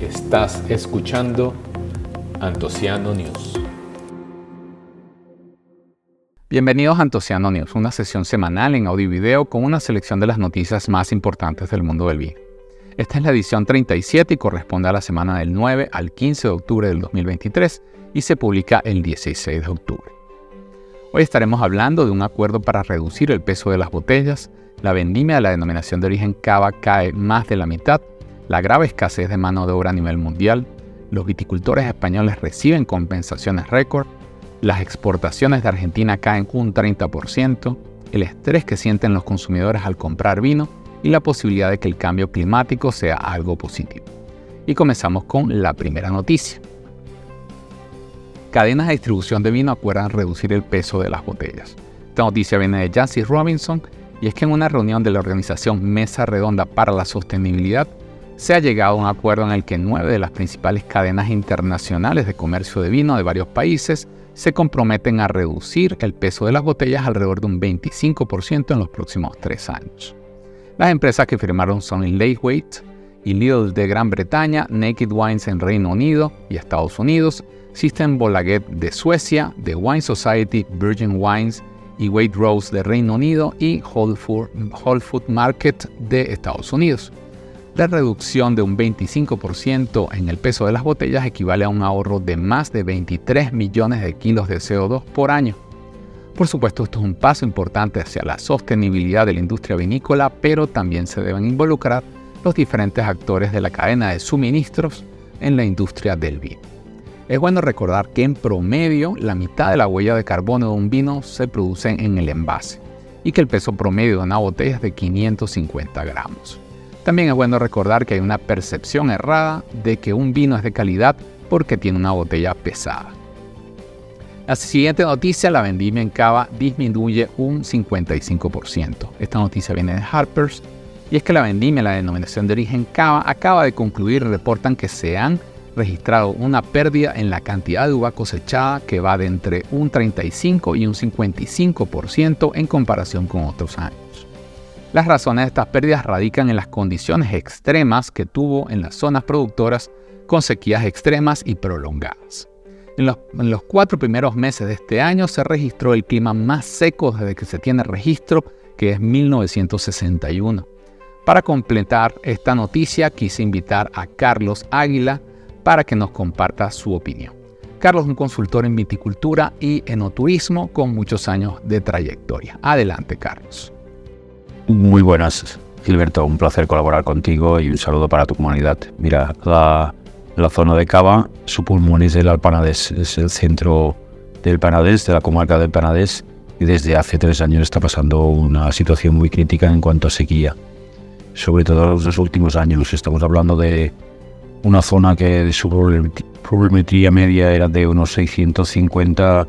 Estás escuchando Antociano News. Bienvenidos a Antociano News, una sesión semanal en audio y video con una selección de las noticias más importantes del mundo del vino. Esta es la edición 37 y corresponde a la semana del 9 al 15 de octubre del 2023 y se publica el 16 de octubre. Hoy estaremos hablando de un acuerdo para reducir el peso de las botellas, la vendimia de la denominación de origen cava cae más de la mitad, la grave escasez de mano de obra a nivel mundial, los viticultores españoles reciben compensaciones récord, las exportaciones de Argentina caen un 30%, el estrés que sienten los consumidores al comprar vino y la posibilidad de que el cambio climático sea algo positivo. Y comenzamos con la primera noticia. Cadenas de distribución de vino acuerdan reducir el peso de las botellas. Esta noticia viene de Jancy Robinson y es que en una reunión de la organización Mesa Redonda para la Sostenibilidad se ha llegado a un acuerdo en el que nueve de las principales cadenas internacionales de comercio de vino de varios países se comprometen a reducir el peso de las botellas alrededor de un 25% en los próximos tres años. Las empresas que firmaron son Laywaite y Lidl de Gran Bretaña, Naked Wines en Reino Unido y Estados Unidos, System Bolaget de Suecia, The Wine Society, Virgin Wines y Waitrose de Reino Unido y Whole Food Market de Estados Unidos. La reducción de un 25% en el peso de las botellas equivale a un ahorro de más de 23 millones de kilos de CO2 por año. Por supuesto, esto es un paso importante hacia la sostenibilidad de la industria vinícola, pero también se deben involucrar los diferentes actores de la cadena de suministros en la industria del vino. Es bueno recordar que en promedio la mitad de la huella de carbono de un vino se produce en el envase y que el peso promedio de una botella es de 550 gramos. También es bueno recordar que hay una percepción errada de que un vino es de calidad porque tiene una botella pesada. La siguiente noticia, la vendimia en cava disminuye un 55%. Esta noticia viene de Harper's y es que la vendimia, la denominación de origen cava, acaba de concluir reportan que se han registrado una pérdida en la cantidad de uva cosechada que va de entre un 35 y un 55% en comparación con otros años. Las razones de estas pérdidas radican en las condiciones extremas que tuvo en las zonas productoras con sequías extremas y prolongadas. En los, cuatro primeros meses de este año se registró el clima más seco desde que se tiene registro, que es 1961. Para completar esta noticia quise invitar a Carlos Águila para que nos comparta su opinión. Carlos un consultor en viticultura y enoturismo con muchos años de trayectoria. Adelante, Carlos. Muy buenas, Gilberto. Un placer colaborar contigo y un saludo para tu comunidad. Mira, la, zona de Cava, su pulmón es el Alpanadés, es el centro del Panadés, de la comarca del Panadés, y desde hace tres años está pasando una situación muy crítica en cuanto a sequía. Sobre todo en los últimos años. Estamos hablando de una zona que su problematría media era de unos 650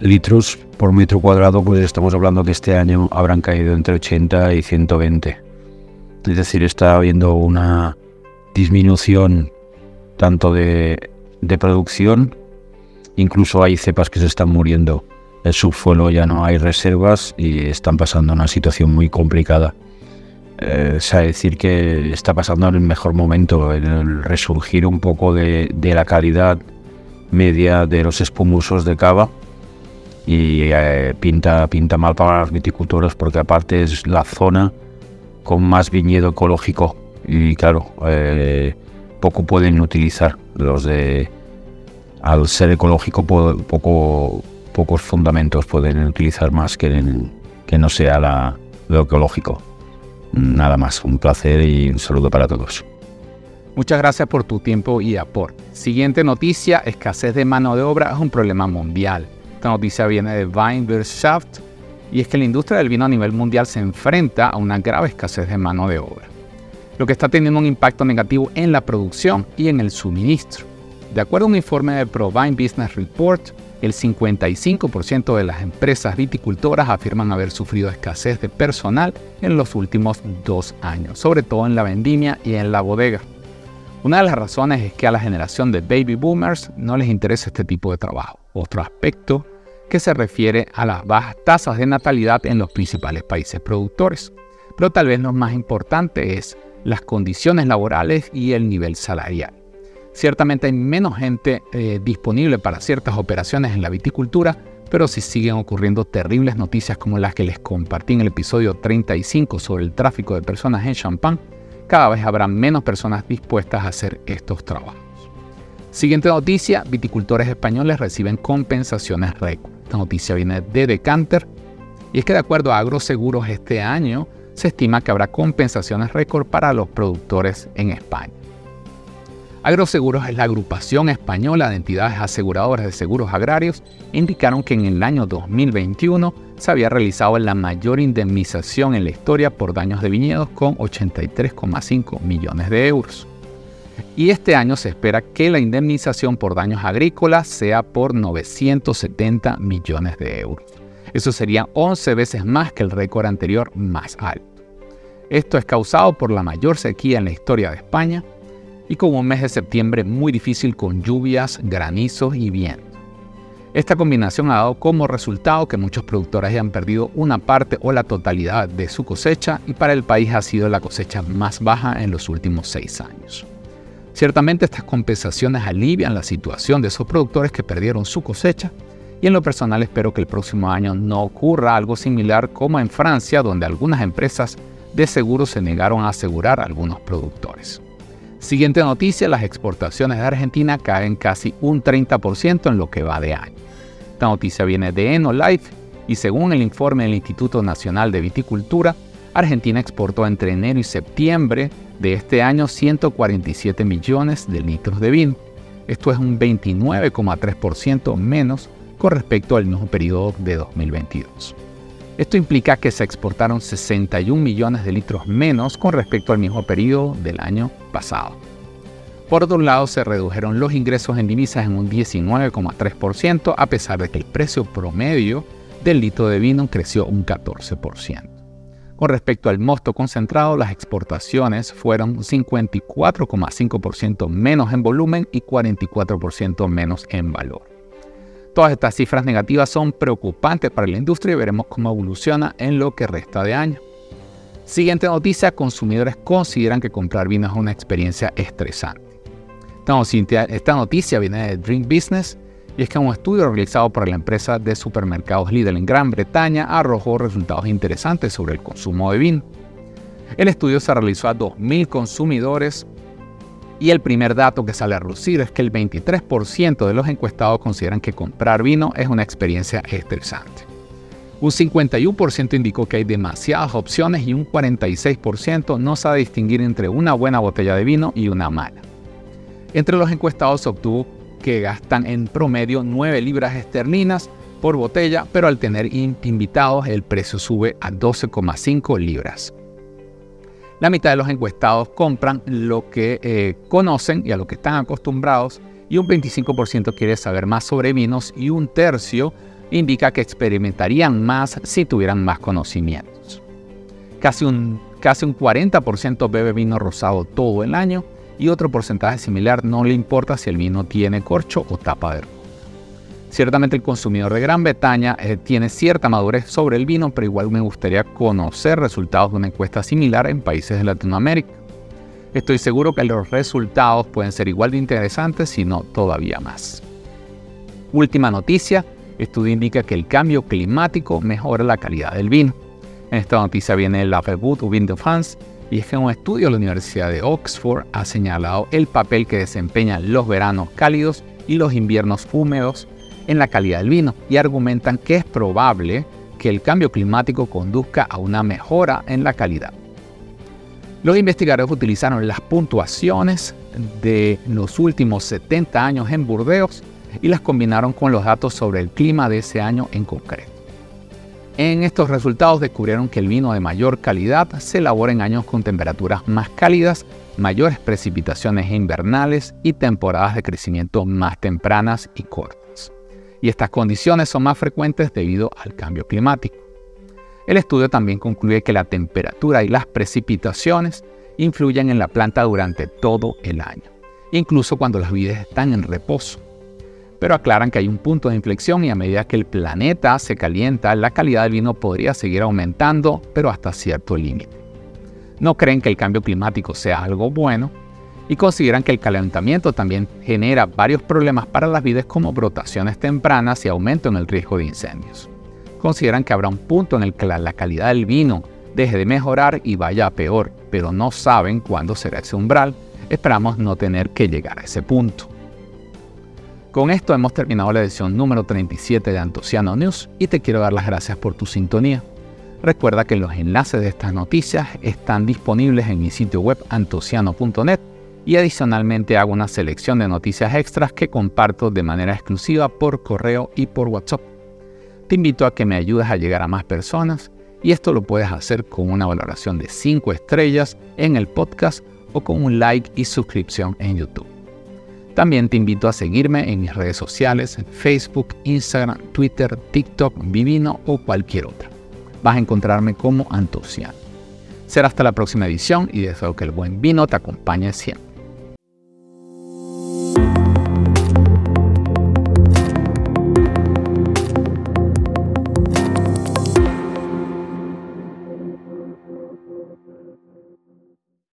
litros por metro cuadrado, pues estamos hablando que este año habrán caído entre 80 y 120. Es decir, está habiendo una disminución tanto de, de producción, incluso hay cepas que se están muriendo. El subsuelo ya no hay reservas y están pasando una situación muy complicada. Eh, sea, decir que está pasando en el mejor momento, en el resurgir un poco de, de la calidad media de los espumosos de cava y eh, pinta, pinta mal para los viticultores porque aparte es la zona con más viñedo ecológico y claro, eh, poco pueden utilizar los de... Al ser ecológico, poco, pocos fundamentos pueden utilizar más que, que no sea la, lo ecológico. Nada más, un placer y un saludo para todos. Muchas gracias por tu tiempo y aporte. Siguiente noticia, escasez de mano de obra es un problema mundial. Esta noticia viene de Weinwirtschaft y es que la industria del vino a nivel mundial se enfrenta a una grave escasez de mano de obra, lo que está teniendo un impacto negativo en la producción y en el suministro. De acuerdo a un informe de ProVine Business Report, el 55% de las empresas viticultoras afirman haber sufrido escasez de personal en los últimos dos años, sobre todo en la vendimia y en la bodega. Una de las razones es que a la generación de baby boomers no les interesa este tipo de trabajo. Otro aspecto que se refiere a las bajas tasas de natalidad en los principales países productores. pero tal vez lo más importante es las condiciones laborales y el nivel salarial. Ciertamente hay menos gente eh, disponible para ciertas operaciones en la viticultura, pero si siguen ocurriendo terribles noticias como las que les compartí en el episodio 35 sobre el tráfico de personas en Champagne, cada vez habrá menos personas dispuestas a hacer estos trabajos. Siguiente noticia, viticultores españoles reciben compensaciones récord. Esta noticia viene de Decanter y es que de acuerdo a Agroseguros este año se estima que habrá compensaciones récord para los productores en España. Agroseguros es la agrupación española de entidades aseguradoras de seguros agrarios. Indicaron que en el año 2021 se había realizado la mayor indemnización en la historia por daños de viñedos con 83,5 millones de euros. Y este año se espera que la indemnización por daños agrícolas sea por 970 millones de euros. Eso sería 11 veces más que el récord anterior más alto. Esto es causado por la mayor sequía en la historia de España y con un mes de septiembre muy difícil con lluvias, granizos y viento. Esta combinación ha dado como resultado que muchos productores hayan perdido una parte o la totalidad de su cosecha y para el país ha sido la cosecha más baja en los últimos seis años. Ciertamente estas compensaciones alivian la situación de esos productores que perdieron su cosecha y en lo personal espero que el próximo año no ocurra algo similar como en Francia donde algunas empresas de seguro se negaron a asegurar a algunos productores. Siguiente noticia, las exportaciones de Argentina caen casi un 30% en lo que va de año. Esta noticia viene de Enolife y según el informe del Instituto Nacional de Viticultura, Argentina exportó entre enero y septiembre de este año 147 millones de litros de vino. Esto es un 29,3% menos con respecto al mismo periodo de 2022. Esto implica que se exportaron 61 millones de litros menos con respecto al mismo periodo del año pasado. Por otro lado, se redujeron los ingresos en divisas en un 19,3% a pesar de que el precio promedio del litro de vino creció un 14%. Con respecto al mosto concentrado, las exportaciones fueron 54,5% menos en volumen y 44% menos en valor. Todas estas cifras negativas son preocupantes para la industria y veremos cómo evoluciona en lo que resta de año. Siguiente noticia, consumidores consideran que comprar vino es una experiencia estresante. Esta noticia viene de Drink Business y es que un estudio realizado por la empresa de supermercados Lidl en Gran Bretaña arrojó resultados interesantes sobre el consumo de vino. El estudio se realizó a 2.000 consumidores y el primer dato que sale a relucir es que el 23% de los encuestados consideran que comprar vino es una experiencia estresante. Un 51% indicó que hay demasiadas opciones y un 46% no sabe distinguir entre una buena botella de vino y una mala. Entre los encuestados se obtuvo que gastan en promedio 9 libras esterlinas por botella, pero al tener invitados el precio sube a 12,5 libras. La mitad de los encuestados compran lo que eh, conocen y a lo que están acostumbrados y un 25% quiere saber más sobre vinos y un tercio indica que experimentarían más si tuvieran más conocimientos. Casi un, casi un 40% bebe vino rosado todo el año y otro porcentaje similar no le importa si el vino tiene corcho o tapa de Ciertamente el consumidor de Gran Bretaña eh, tiene cierta madurez sobre el vino, pero igual me gustaría conocer resultados de una encuesta similar en países de Latinoamérica. Estoy seguro que los resultados pueden ser igual de interesantes, si no todavía más. Última noticia, estudio indica que el cambio climático mejora la calidad del vino. En esta noticia viene la Reboot Vin de France y es que un estudio de la Universidad de Oxford ha señalado el papel que desempeñan los veranos cálidos y los inviernos húmedos en la calidad del vino y argumentan que es probable que el cambio climático conduzca a una mejora en la calidad. Los investigadores utilizaron las puntuaciones de los últimos 70 años en Burdeos y las combinaron con los datos sobre el clima de ese año en concreto. En estos resultados descubrieron que el vino de mayor calidad se elabora en años con temperaturas más cálidas, mayores precipitaciones invernales y temporadas de crecimiento más tempranas y cortas y estas condiciones son más frecuentes debido al cambio climático. El estudio también concluye que la temperatura y las precipitaciones influyen en la planta durante todo el año, incluso cuando las vides están en reposo. Pero aclaran que hay un punto de inflexión y a medida que el planeta se calienta, la calidad del vino podría seguir aumentando, pero hasta cierto límite. no creen que el cambio climático sea algo bueno y consideran que el calentamiento también genera varios problemas para las vidas como brotaciones tempranas y aumento en el riesgo de incendios. Consideran que habrá un punto en el que la calidad del vino deje de mejorar y vaya a peor, pero no saben cuándo será ese umbral. Esperamos no tener que llegar a ese punto. Con esto hemos terminado la edición número 37 de Antociano News y te quiero dar las gracias por tu sintonía. Recuerda que los enlaces de estas noticias están disponibles en mi sitio web antociano.net y adicionalmente hago una selección de noticias extras que comparto de manera exclusiva por correo y por WhatsApp. Te invito a que me ayudes a llegar a más personas y esto lo puedes hacer con una valoración de 5 estrellas en el podcast o con un like y suscripción en YouTube. También te invito a seguirme en mis redes sociales, Facebook, Instagram, Twitter, TikTok, Vivino o cualquier otra. Vas a encontrarme como Antociano. Será hasta la próxima edición y deseo que el buen vino te acompañe siempre.